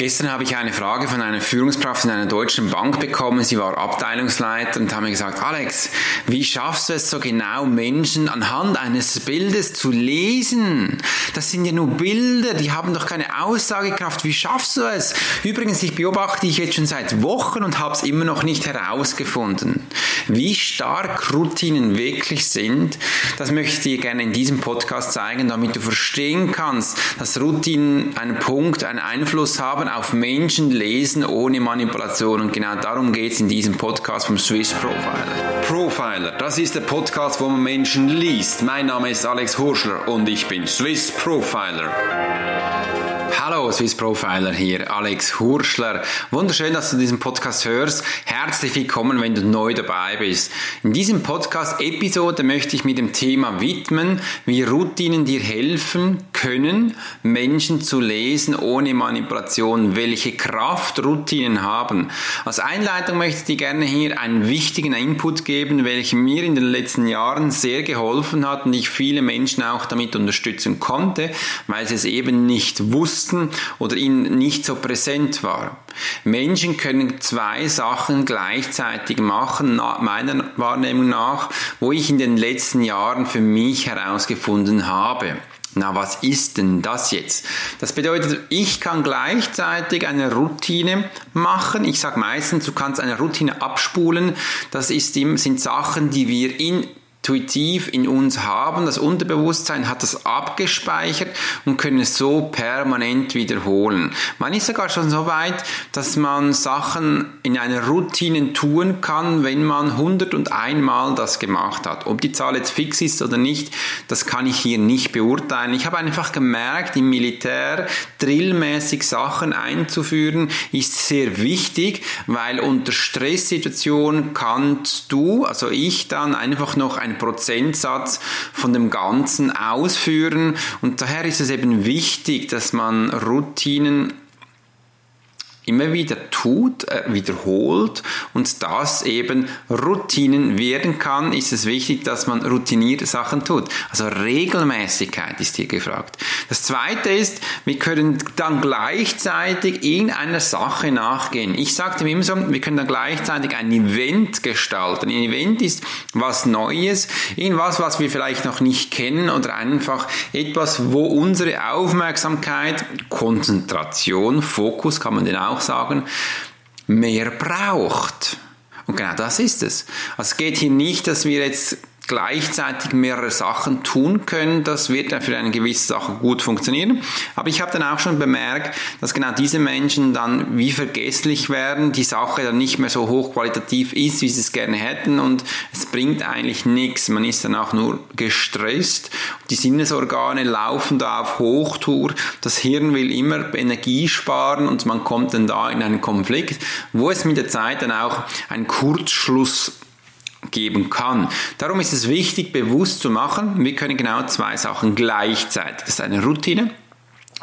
Gestern habe ich eine Frage von einer Führungskraft in einer deutschen Bank bekommen. Sie war Abteilungsleiter und hat mir gesagt, Alex, wie schaffst du es so genau, Menschen anhand eines Bildes zu lesen? Das sind ja nur Bilder, die haben doch keine Aussagekraft. Wie schaffst du es? Übrigens, ich beobachte dich jetzt schon seit Wochen und habe es immer noch nicht herausgefunden. Wie stark Routinen wirklich sind, das möchte ich dir gerne in diesem Podcast zeigen, damit du verstehen kannst, dass Routinen einen Punkt, einen Einfluss haben auf Menschen lesen ohne Manipulation. Und genau darum geht es in diesem Podcast vom Swiss Profiler. Profiler, das ist der Podcast, wo man Menschen liest. Mein Name ist Alex Horschler und ich bin Swiss Profiler. Hallo, Swiss Profiler hier, Alex Hurschler. Wunderschön, dass du diesen Podcast hörst. Herzlich willkommen, wenn du neu dabei bist. In diesem Podcast-Episode möchte ich mit dem Thema widmen, wie Routinen dir helfen können, Menschen zu lesen ohne Manipulation, welche Kraft Routinen haben. Als Einleitung möchte ich dir gerne hier einen wichtigen Input geben, welcher mir in den letzten Jahren sehr geholfen hat und ich viele Menschen auch damit unterstützen konnte, weil sie es eben nicht wussten, wussten oder ihnen nicht so präsent war. Menschen können zwei Sachen gleichzeitig machen, meiner Wahrnehmung nach, wo ich in den letzten Jahren für mich herausgefunden habe. Na, was ist denn das jetzt? Das bedeutet, ich kann gleichzeitig eine Routine machen. Ich sage meistens, du kannst eine Routine abspulen. Das ist, sind Sachen, die wir in intuitiv in uns haben. Das Unterbewusstsein hat das abgespeichert und können es so permanent wiederholen. Man ist sogar schon so weit, dass man Sachen in einer Routine tun kann, wenn man 101 Mal das gemacht hat. Ob die Zahl jetzt fix ist oder nicht, das kann ich hier nicht beurteilen. Ich habe einfach gemerkt, im Militär drillmäßig Sachen einzuführen ist sehr wichtig, weil unter Stresssituationen kannst du, also ich dann einfach noch ein einen Prozentsatz von dem Ganzen ausführen. Und daher ist es eben wichtig, dass man Routinen immer wieder tut, äh, wiederholt und das eben Routinen werden kann, ist es wichtig, dass man routinierte Sachen tut. Also Regelmäßigkeit ist hier gefragt. Das zweite ist, wir können dann gleichzeitig in einer Sache nachgehen. Ich sagte immer so, wir können dann gleichzeitig ein Event gestalten. Ein Event ist was Neues, irgendwas, was wir vielleicht noch nicht kennen oder einfach etwas, wo unsere Aufmerksamkeit, Konzentration, Fokus kann man den auch auch sagen, mehr braucht. Und genau das ist es. Also es geht hier nicht, dass wir jetzt gleichzeitig mehrere Sachen tun können. Das wird dann für eine gewisse Sache gut funktionieren. Aber ich habe dann auch schon bemerkt, dass genau diese Menschen dann wie vergesslich werden, die Sache dann nicht mehr so hochqualitativ ist, wie sie es gerne hätten und es bringt eigentlich nichts. Man ist dann auch nur gestresst. Die Sinnesorgane laufen da auf Hochtour. Das Hirn will immer Energie sparen und man kommt dann da in einen Konflikt, wo es mit der Zeit dann auch einen Kurzschluss geben kann. Darum ist es wichtig, bewusst zu machen, wir können genau zwei Sachen gleichzeitig. Das ist eine Routine.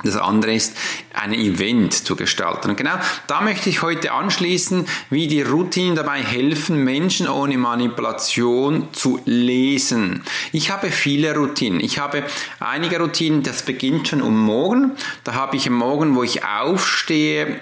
Das andere ist, ein Event zu gestalten. Und genau da möchte ich heute anschließen, wie die Routinen dabei helfen, Menschen ohne Manipulation zu lesen. Ich habe viele Routinen. Ich habe einige Routinen, das beginnt schon um morgen. Da habe ich am Morgen, wo ich aufstehe,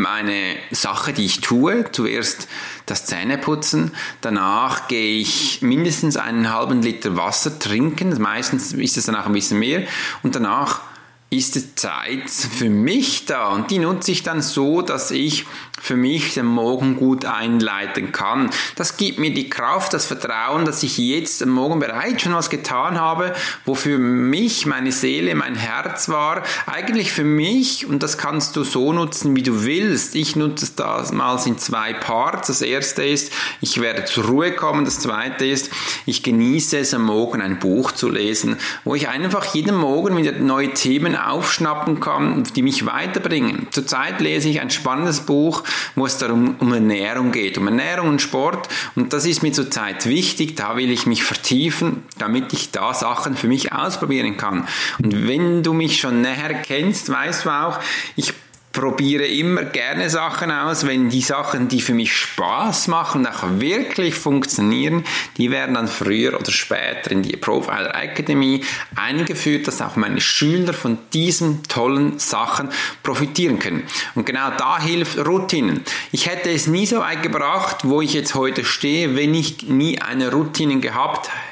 meine Sache, die ich tue. Zuerst das Zähneputzen. Danach gehe ich mindestens einen halben Liter Wasser trinken. Meistens ist es dann auch ein bisschen mehr. Und danach ist die Zeit für mich da und die nutze ich dann so, dass ich für mich den Morgen gut einleiten kann. Das gibt mir die Kraft, das Vertrauen, dass ich jetzt am Morgen bereits schon was getan habe, wofür mich, meine Seele, mein Herz war. Eigentlich für mich, und das kannst du so nutzen, wie du willst. Ich nutze es damals in zwei Parts. Das erste ist, ich werde zur Ruhe kommen. Das zweite ist, ich genieße es am Morgen ein Buch zu lesen, wo ich einfach jeden Morgen wieder neue Themen aufschnappen kann, die mich weiterbringen. Zurzeit lese ich ein spannendes Buch, wo es darum um Ernährung geht, um Ernährung und Sport. Und das ist mir zurzeit wichtig. Da will ich mich vertiefen, damit ich da Sachen für mich ausprobieren kann. Und wenn du mich schon näher kennst, weißt du auch, ich probiere immer gerne Sachen aus, wenn die Sachen, die für mich Spaß machen auch wirklich funktionieren, die werden dann früher oder später in die Profiler Academy eingeführt, dass auch meine Schüler von diesen tollen Sachen profitieren können. Und genau da hilft Routinen. Ich hätte es nie so weit gebracht, wo ich jetzt heute stehe, wenn ich nie eine Routine gehabt hätte.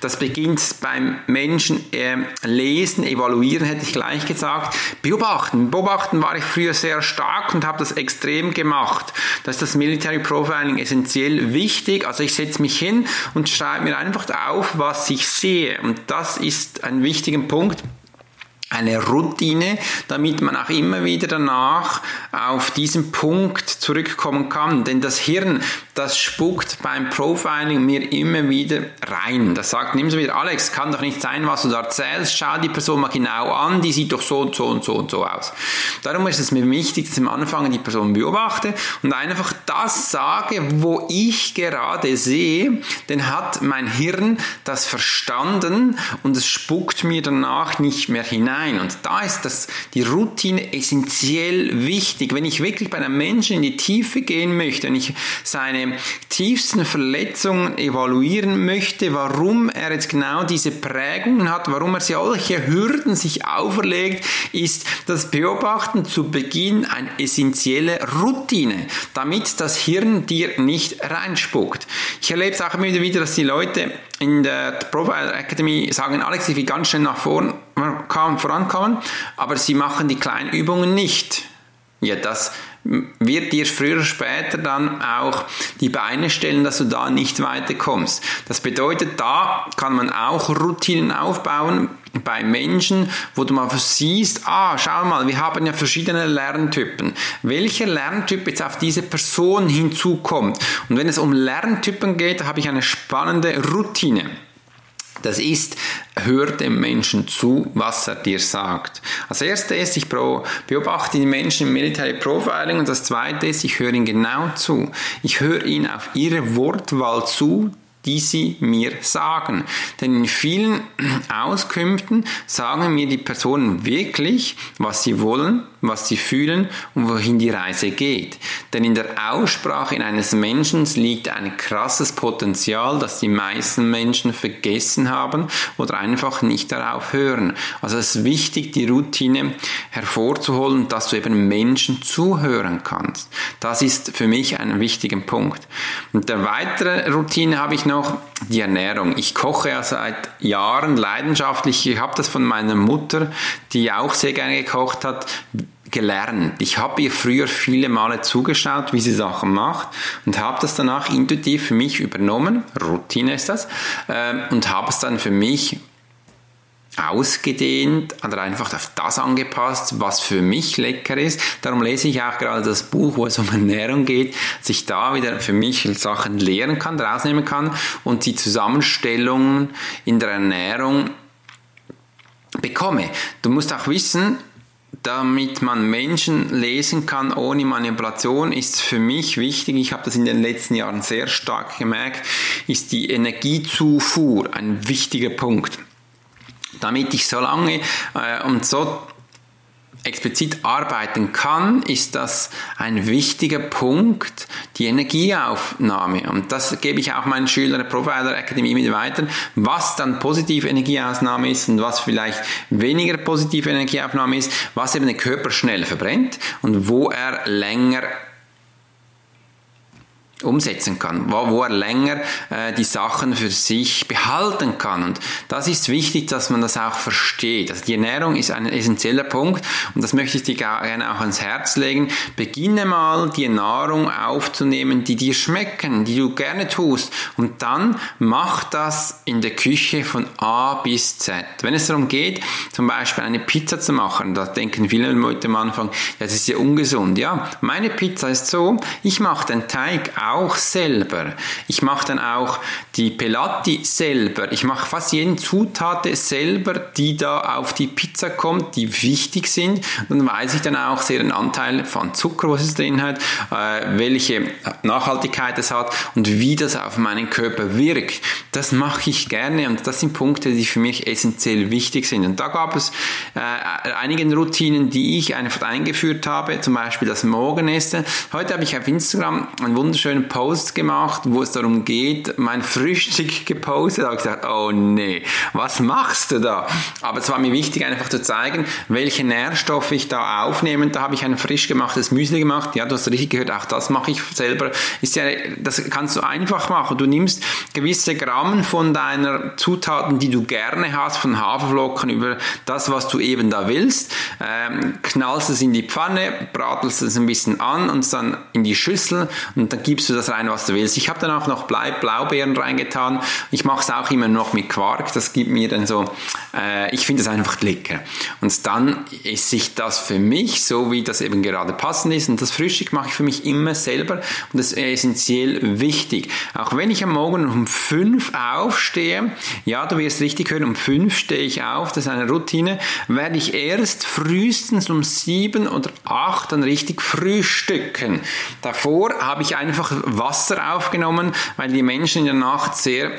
Das beginnt beim Menschen äh, lesen, evaluieren, hätte ich gleich gesagt. Beobachten. Beobachten war ich früher sehr stark und habe das extrem gemacht. Da ist das Military Profiling essentiell wichtig. Also ich setze mich hin und schreibe mir einfach auf, was ich sehe. Und das ist ein wichtiger Punkt eine Routine, damit man auch immer wieder danach auf diesen Punkt zurückkommen kann. Denn das Hirn, das spuckt beim Profiling mir immer wieder rein. Das sagt nimm so wieder, Alex, kann doch nicht sein, was du da erzählst. Schau die Person mal genau an, die sieht doch so und so und so und so aus. Darum ist es mir wichtig, dass ich am Anfang die Person beobachte und einfach das sage, wo ich gerade sehe, denn hat mein Hirn das verstanden und es spuckt mir danach nicht mehr hinein. Und da ist das, die Routine essentiell wichtig. Wenn ich wirklich bei einem Menschen in die Tiefe gehen möchte und ich seine tiefsten Verletzungen evaluieren möchte, warum er jetzt genau diese Prägungen hat, warum er solche Hürden sich auferlegt, ist das Beobachten zu Beginn eine essentielle Routine, damit das Hirn dir nicht reinspuckt. Ich erlebe es auch immer wieder, dass die Leute in der Profile Academy sagen, Alex, ich will ganz schnell nach vorn vorankommen, aber sie machen die kleinen Übungen nicht. Ja, das wird dir früher oder später dann auch die Beine stellen, dass du da nicht weiterkommst. Das bedeutet, da kann man auch Routinen aufbauen bei Menschen, wo du mal siehst, ah, schau mal, wir haben ja verschiedene Lerntypen. Welcher Lerntyp jetzt auf diese Person hinzukommt. Und wenn es um Lerntypen geht, habe ich eine spannende Routine. Das ist, hör dem Menschen zu, was er dir sagt. Als erstes, ich beobachte die Menschen im Military Profiling und das zweite ist, ich höre ihnen genau zu. Ich höre ihnen auf ihre Wortwahl zu, die sie mir sagen. Denn in vielen Auskünften sagen mir die Personen wirklich, was sie wollen, was sie fühlen und wohin die Reise geht. Denn in der Aussprache in eines Menschen liegt ein krasses Potenzial, das die meisten Menschen vergessen haben oder einfach nicht darauf hören. Also es ist wichtig, die Routine hervorzuholen, dass du eben Menschen zuhören kannst. Das ist für mich ein wichtiger Punkt. Und der weitere Routine habe ich noch, die Ernährung. Ich koche ja seit Jahren leidenschaftlich. Ich habe das von meiner Mutter, die auch sehr gerne gekocht hat, gelernt. Ich habe ihr früher viele Male zugeschaut, wie sie Sachen macht und habe das danach intuitiv für mich übernommen. Routine ist das. Ähm, und habe es dann für mich ausgedehnt oder einfach auf das angepasst, was für mich lecker ist. Darum lese ich auch gerade das Buch, wo es um Ernährung geht, dass ich da wieder für mich Sachen lernen kann, rausnehmen kann und die Zusammenstellungen in der Ernährung bekomme. Du musst auch wissen, damit man Menschen lesen kann ohne Manipulation, ist für mich wichtig, ich habe das in den letzten Jahren sehr stark gemerkt, ist die Energiezufuhr ein wichtiger Punkt. Damit ich so lange äh, und so explizit arbeiten kann, ist das ein wichtiger Punkt, die Energieaufnahme. Und das gebe ich auch meinen Schülern der Profiler Akademie mit weiter, was dann positive Energieaufnahme ist und was vielleicht weniger positive Energieaufnahme ist, was eben der Körper schnell verbrennt und wo er länger umsetzen kann, wo, wo er länger äh, die Sachen für sich behalten kann. Und das ist wichtig, dass man das auch versteht. Also die Ernährung ist ein essentieller Punkt und das möchte ich dir gerne auch ans Herz legen. Beginne mal die Nahrung aufzunehmen, die dir schmecken, die du gerne tust und dann mach das in der Küche von A bis Z. Wenn es darum geht, zum Beispiel eine Pizza zu machen, da denken viele Leute am Anfang, ja, das ist ja ungesund. Ja, meine Pizza ist so, ich mache den Teig auch selber. Ich mache dann auch die Pelati selber. Ich mache fast jeden Zutat selber, die da auf die Pizza kommt, die wichtig sind. Und dann weiß ich dann auch sehr den Anteil von Zucker, was es drin hat, äh, welche Nachhaltigkeit es hat und wie das auf meinen Körper wirkt. Das mache ich gerne und das sind Punkte, die für mich essentiell wichtig sind. Und da gab es äh, einige Routinen, die ich einfach eingeführt habe, zum Beispiel das Morgenessen. Heute habe ich auf Instagram einen wunderschönen Post gemacht, wo es darum geht, mein Frühstück gepostet. Da habe ich gesagt, oh nee, was machst du da? Aber es war mir wichtig, einfach zu zeigen, welche Nährstoffe ich da aufnehme. Da habe ich ein frisch gemachtes Müsli gemacht. Ja, du hast richtig gehört, auch das mache ich selber. Ist ja, das kannst du einfach machen. Du nimmst gewisse Gramm von deiner Zutaten, die du gerne hast, von Haferflocken über das, was du eben da willst, ähm, knallst es in die Pfanne, bratelst es ein bisschen an und dann in die Schüssel und dann gibst du das rein, was du willst. Ich habe dann auch noch Blaubeeren reingetan. Ich mache es auch immer noch mit Quark. Das gibt mir dann so, äh, ich finde es einfach lecker. Und dann esse ich das für mich, so wie das eben gerade passend ist. Und das Frühstück mache ich für mich immer selber und das ist essentiell wichtig. Auch wenn ich am Morgen um fünf aufstehe, ja, du wirst richtig hören, um fünf stehe ich auf, das ist eine Routine, werde ich erst frühestens um sieben oder acht dann richtig frühstücken. Davor habe ich einfach Wasser aufgenommen, weil die Menschen in der Nacht sehr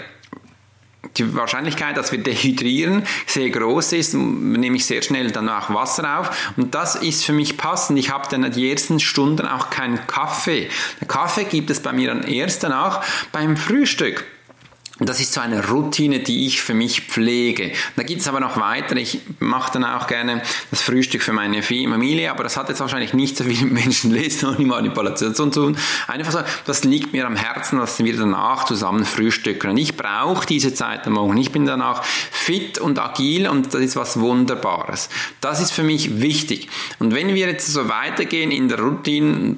die Wahrscheinlichkeit, dass wir dehydrieren, sehr groß ist, nehme ich sehr schnell danach Wasser auf. Und das ist für mich passend. Ich habe dann die ersten Stunden auch keinen Kaffee. Der Kaffee gibt es bei mir dann erst danach beim Frühstück. Das ist so eine Routine, die ich für mich pflege. Da gibt es aber noch weitere. Ich mache dann auch gerne das Frühstück für meine Familie, aber das hat jetzt wahrscheinlich nicht so viel mit Menschenlesen und Manipulation zu tun. Einfach so, das liegt mir am Herzen, dass wir danach zusammen frühstücken. Und ich brauche diese Zeit am Morgen. Ich bin danach fit und agil und das ist was Wunderbares. Das ist für mich wichtig. Und wenn wir jetzt so weitergehen in der Routine,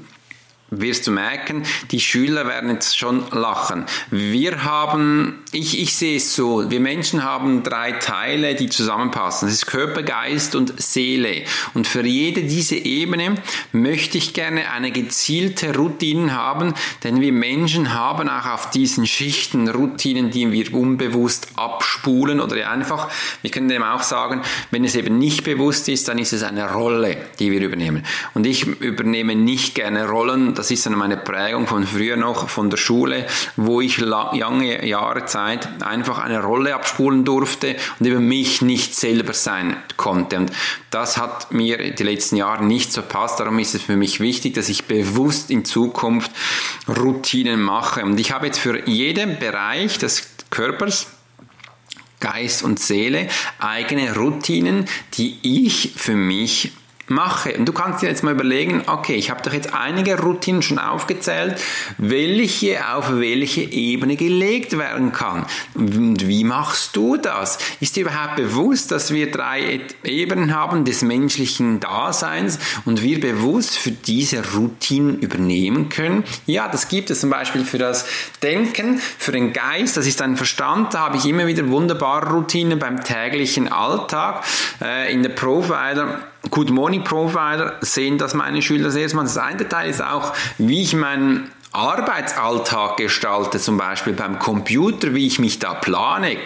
wirst du merken, die Schüler werden jetzt schon lachen. Wir haben, ich, ich sehe es so, wir Menschen haben drei Teile, die zusammenpassen. Das ist Körper, Geist und Seele. Und für jede diese Ebene möchte ich gerne eine gezielte Routine haben, denn wir Menschen haben auch auf diesen Schichten Routinen, die wir unbewusst abspulen oder einfach, wir können dem auch sagen, wenn es eben nicht bewusst ist, dann ist es eine Rolle, die wir übernehmen. Und ich übernehme nicht gerne Rollen, das ist dann meine Prägung von früher noch, von der Schule, wo ich lange Jahre Zeit einfach eine Rolle abspulen durfte und über mich nicht selber sein konnte. Und das hat mir die letzten Jahre nicht so passt. Darum ist es für mich wichtig, dass ich bewusst in Zukunft Routinen mache. Und ich habe jetzt für jeden Bereich des Körpers, Geist und Seele eigene Routinen, die ich für mich mache. Und du kannst dir jetzt mal überlegen, okay, ich habe doch jetzt einige Routinen schon aufgezählt, welche auf welche Ebene gelegt werden kann. Und wie machst du das? Ist dir überhaupt bewusst, dass wir drei Ebenen haben des menschlichen Daseins und wir bewusst für diese Routinen übernehmen können? Ja, das gibt es zum Beispiel für das Denken, für den Geist, das ist ein Verstand, da habe ich immer wieder wunderbare Routinen beim täglichen Alltag. Äh, in der Profiler Good Morning Profiler sehen das meine Schüler sehr. Das eine Teil ist auch, wie ich meinen Arbeitsalltag gestalte, zum Beispiel beim Computer, wie ich mich da plane,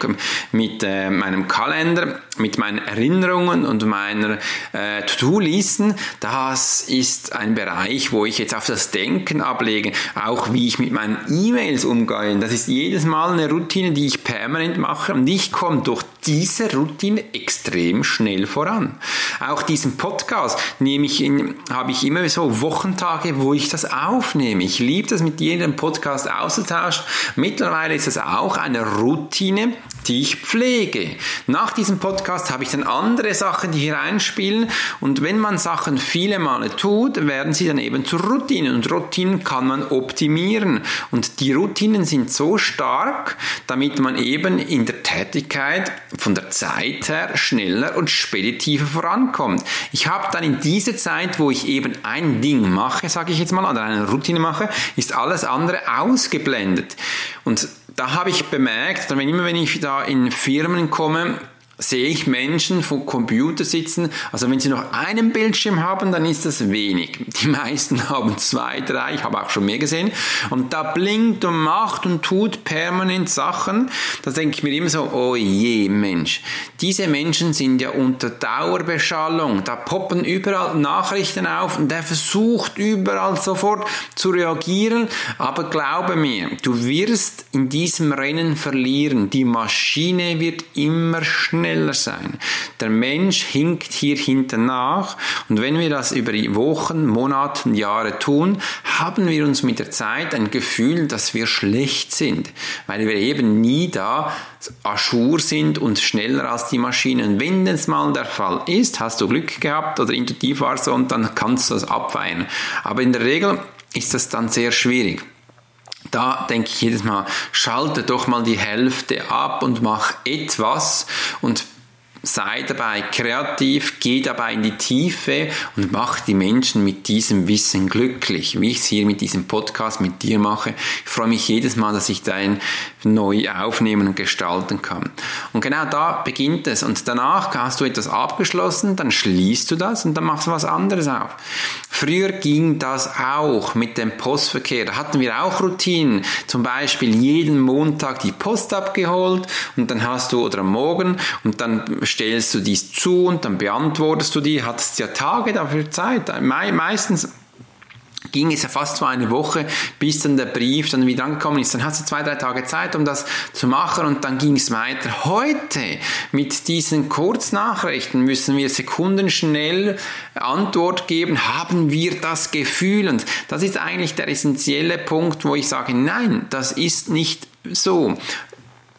mit äh, meinem Kalender, mit meinen Erinnerungen und meiner äh, To-Do-Listen, das ist ein Bereich, wo ich jetzt auf das Denken ablege, auch wie ich mit meinen E-Mails umgehe. Das ist jedes Mal eine Routine, die ich permanent mache und ich komme durch diese Routine extrem schnell voran. Auch diesen Podcast nehme ich in, habe ich immer so Wochentage, wo ich das aufnehme. Ich liebe das mit jedem Podcast auszutauschen. Mittlerweile ist es auch eine Routine, die ich pflege. Nach diesem Podcast habe ich dann andere Sachen, die hier einspielen und wenn man Sachen viele Male tut, werden sie dann eben zu Routinen und Routinen kann man optimieren und die Routinen sind so stark, damit man eben in der Tätigkeit von der Zeit her schneller und speditiver vorankommt. Ich habe dann in dieser Zeit, wo ich eben ein Ding mache, sage ich jetzt mal, oder eine Routine mache, ist alles andere ausgeblendet und da habe ich bemerkt, wenn immer wenn ich da in Firmen komme, sehe ich Menschen vor Computer sitzen. Also wenn sie noch einen Bildschirm haben, dann ist das wenig. Die meisten haben zwei, drei, ich habe auch schon mehr gesehen. Und da blinkt und macht und tut permanent Sachen. Da denke ich mir immer so, oh je, Mensch. Diese Menschen sind ja unter Dauerbeschallung. Da poppen überall Nachrichten auf und der versucht überall sofort zu reagieren. Aber glaube mir, du wirst in diesem Rennen verlieren. Die Maschine wird immer schneller schneller sein. Der Mensch hinkt hier hinten nach und wenn wir das über Wochen, Monate, Jahre tun, haben wir uns mit der Zeit ein Gefühl, dass wir schlecht sind, weil wir eben nie da ajour sind und schneller als die Maschinen. Wenn das mal der Fall ist, hast du Glück gehabt oder intuitiv war so und dann kannst du das abweihen. Aber in der Regel ist das dann sehr schwierig da denke ich jedes Mal, schalte doch mal die Hälfte ab und mach etwas und sei dabei kreativ, geh dabei in die Tiefe und mach die Menschen mit diesem Wissen glücklich, wie ich es hier mit diesem Podcast mit dir mache. Ich freue mich jedes Mal, dass ich dein neu aufnehmen und gestalten kann. Und genau da beginnt es. Und danach hast du etwas abgeschlossen, dann schließt du das und dann machst du was anderes auf. Früher ging das auch mit dem Postverkehr. Da hatten wir auch Routinen. Zum Beispiel jeden Montag die Post abgeholt und dann hast du, oder am Morgen, und dann stellst du dies zu und dann beantwortest du die, hattest ja Tage dafür Zeit. meistens ging es ja fast so eine Woche, bis dann der Brief dann wieder angekommen ist. Dann hast du zwei, drei Tage Zeit, um das zu machen und dann ging es weiter. Heute mit diesen Kurznachrichten müssen wir sekundenschnell Antwort geben. Haben wir das Gefühl? Und das ist eigentlich der essentielle Punkt, wo ich sage, nein, das ist nicht so.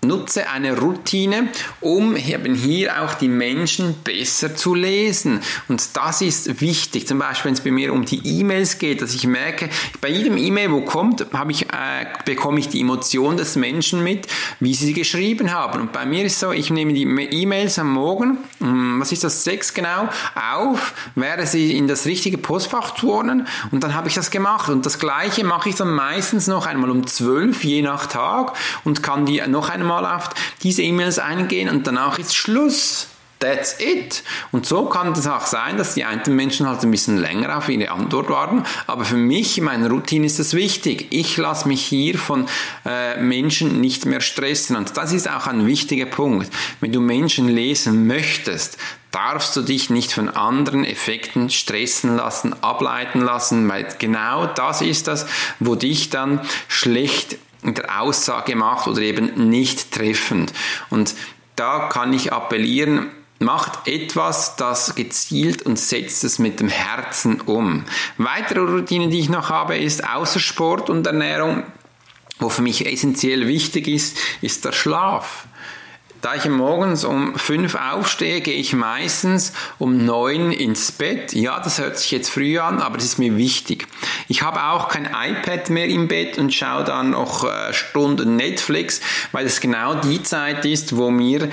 Nutze eine Routine, um eben hier auch die Menschen besser zu lesen. Und das ist wichtig. Zum Beispiel, wenn es bei mir um die E-Mails geht, dass ich merke, bei jedem E-Mail, wo kommt, habe ich, äh, bekomme ich die Emotion des Menschen mit, wie sie sie geschrieben haben. Und bei mir ist so, ich nehme die E-Mails am Morgen, hm, was ist das, sechs genau, auf, werde sie in das richtige Postfach turnen und dann habe ich das gemacht. Und das Gleiche mache ich dann meistens noch einmal um zwölf, je nach Tag und kann die noch einmal mal auf diese E-Mails eingehen und danach ist Schluss. That's it. Und so kann es auch sein, dass die einen Menschen halt ein bisschen länger auf ihre Antwort warten. Aber für mich, in meiner Routine ist das wichtig. Ich lasse mich hier von äh, Menschen nicht mehr stressen. Und das ist auch ein wichtiger Punkt. Wenn du Menschen lesen möchtest, darfst du dich nicht von anderen Effekten stressen lassen, ableiten lassen, weil genau das ist das, wo dich dann schlecht der Aussage macht oder eben nicht treffend. Und da kann ich appellieren, macht etwas, das gezielt und setzt es mit dem Herzen um. Weitere Routine, die ich noch habe, ist außer Sport und Ernährung, wo für mich essentiell wichtig ist, ist der Schlaf. Da ich morgens um fünf aufstehe, gehe ich meistens um neun ins Bett. Ja, das hört sich jetzt früh an, aber das ist mir wichtig. Ich habe auch kein iPad mehr im Bett und schaue dann noch äh, Stunden Netflix, weil es genau die Zeit ist, wo mir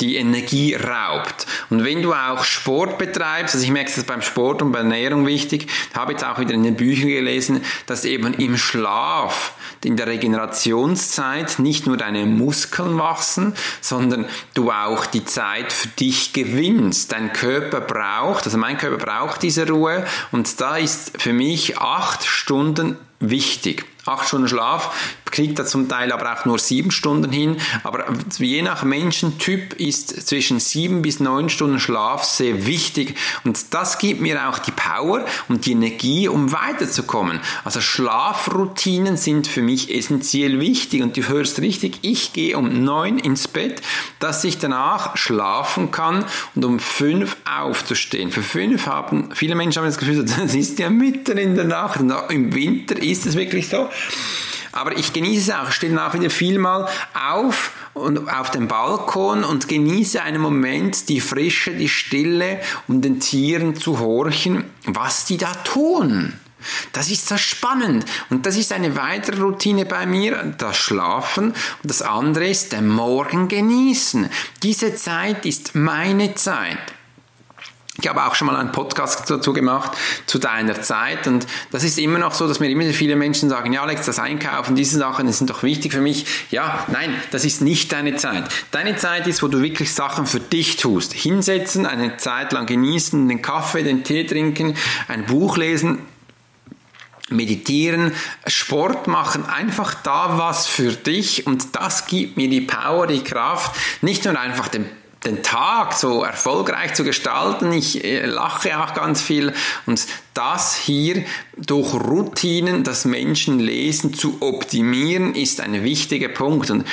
die Energie raubt. Und wenn du auch Sport betreibst, also ich merke das beim Sport und bei Ernährung wichtig, habe jetzt auch wieder in den Büchern gelesen, dass eben im Schlaf in der Regenerationszeit nicht nur deine Muskeln wachsen, sondern du auch die Zeit für dich gewinnst. Dein Körper braucht, also mein Körper braucht diese Ruhe und da ist für mich acht Stunden wichtig. Acht Stunden Schlaf kriegt er zum Teil aber auch nur sieben Stunden hin. Aber je nach Menschentyp ist zwischen sieben bis neun Stunden Schlaf sehr wichtig. Und das gibt mir auch die Power und die Energie, um weiterzukommen. Also Schlafroutinen sind für mich essentiell wichtig. Und du hörst richtig, ich gehe um neun ins Bett, dass ich danach schlafen kann und um fünf aufzustehen. Für fünf haben viele Menschen haben das Gefühl, das ist ja mitten in der Nacht. Im Winter ist es wirklich so. Aber ich genieße es auch, ich stehe auch wieder viel mal auf und auf dem Balkon und genieße einen Moment die Frische, die Stille und den Tieren zu horchen, was die da tun. Das ist so spannend. Und das ist eine weitere Routine bei mir, das Schlafen. Und das andere ist den Morgen genießen. Diese Zeit ist meine Zeit. Ich habe auch schon mal einen Podcast dazu gemacht, zu deiner Zeit. Und das ist immer noch so, dass mir immer viele Menschen sagen, ja Alex, das Einkaufen, diese Sachen, das sind doch wichtig für mich. Ja, nein, das ist nicht deine Zeit. Deine Zeit ist, wo du wirklich Sachen für dich tust. Hinsetzen, eine Zeit lang genießen, den Kaffee, den Tee trinken, ein Buch lesen, meditieren, Sport machen, einfach da was für dich und das gibt mir die Power, die Kraft, nicht nur einfach den den Tag so erfolgreich zu gestalten. Ich äh, lache auch ganz viel und das hier durch Routinen, das Menschenlesen zu optimieren, ist ein wichtiger Punkt. Und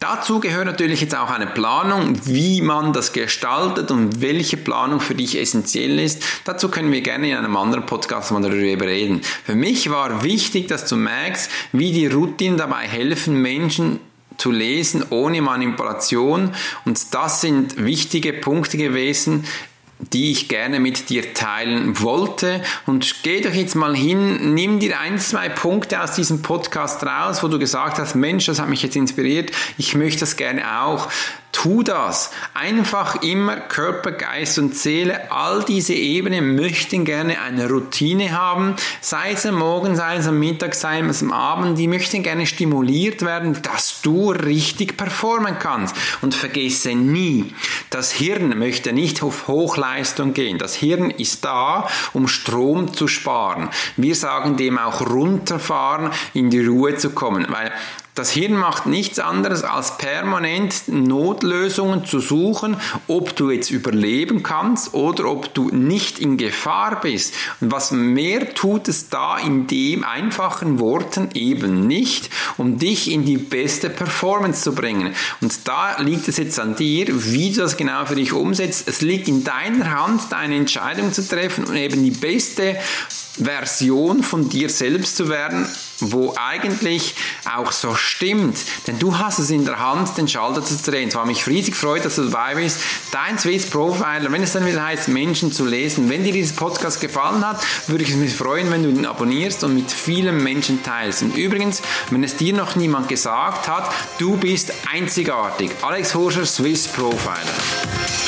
Dazu gehört natürlich jetzt auch eine Planung, wie man das gestaltet und welche Planung für dich essentiell ist. Dazu können wir gerne in einem anderen Podcast mal darüber reden. Für mich war wichtig, dass du merkst, wie die Routinen dabei helfen, Menschen zu lesen ohne Manipulation. Und das sind wichtige Punkte gewesen, die ich gerne mit dir teilen wollte. Und geh doch jetzt mal hin, nimm dir ein, zwei Punkte aus diesem Podcast raus, wo du gesagt hast, Mensch, das hat mich jetzt inspiriert, ich möchte das gerne auch. Tu das. Einfach immer Körper, Geist und Seele, all diese Ebenen möchten gerne eine Routine haben, sei es am Morgen, sei es am Mittag, sei es am Abend, die möchten gerne stimuliert werden, dass du richtig performen kannst. Und vergesse nie, das Hirn möchte nicht auf Hochleistung gehen. Das Hirn ist da, um Strom zu sparen. Wir sagen dem auch runterfahren, in die Ruhe zu kommen, weil das Hirn macht nichts anderes als permanent Notlösungen zu suchen, ob du jetzt überleben kannst oder ob du nicht in Gefahr bist. Und was mehr tut es da in dem einfachen Worten eben nicht, um dich in die beste Performance zu bringen. Und da liegt es jetzt an dir, wie du das genau für dich umsetzt. Es liegt in deiner Hand, deine Entscheidung zu treffen und eben die beste Version von dir selbst zu werden, wo eigentlich auch so stimmt. Denn du hast es in der Hand, den Schalter zu drehen. Es war mich riesig freut, dass du dabei bist. Dein Swiss Profiler, wenn es dann wieder heißt, Menschen zu lesen. Wenn dir dieses Podcast gefallen hat, würde ich mich freuen, wenn du ihn abonnierst und mit vielen Menschen teilst. Und übrigens, wenn es dir noch niemand gesagt hat, du bist einzigartig. Alex Horscher, Swiss Profiler.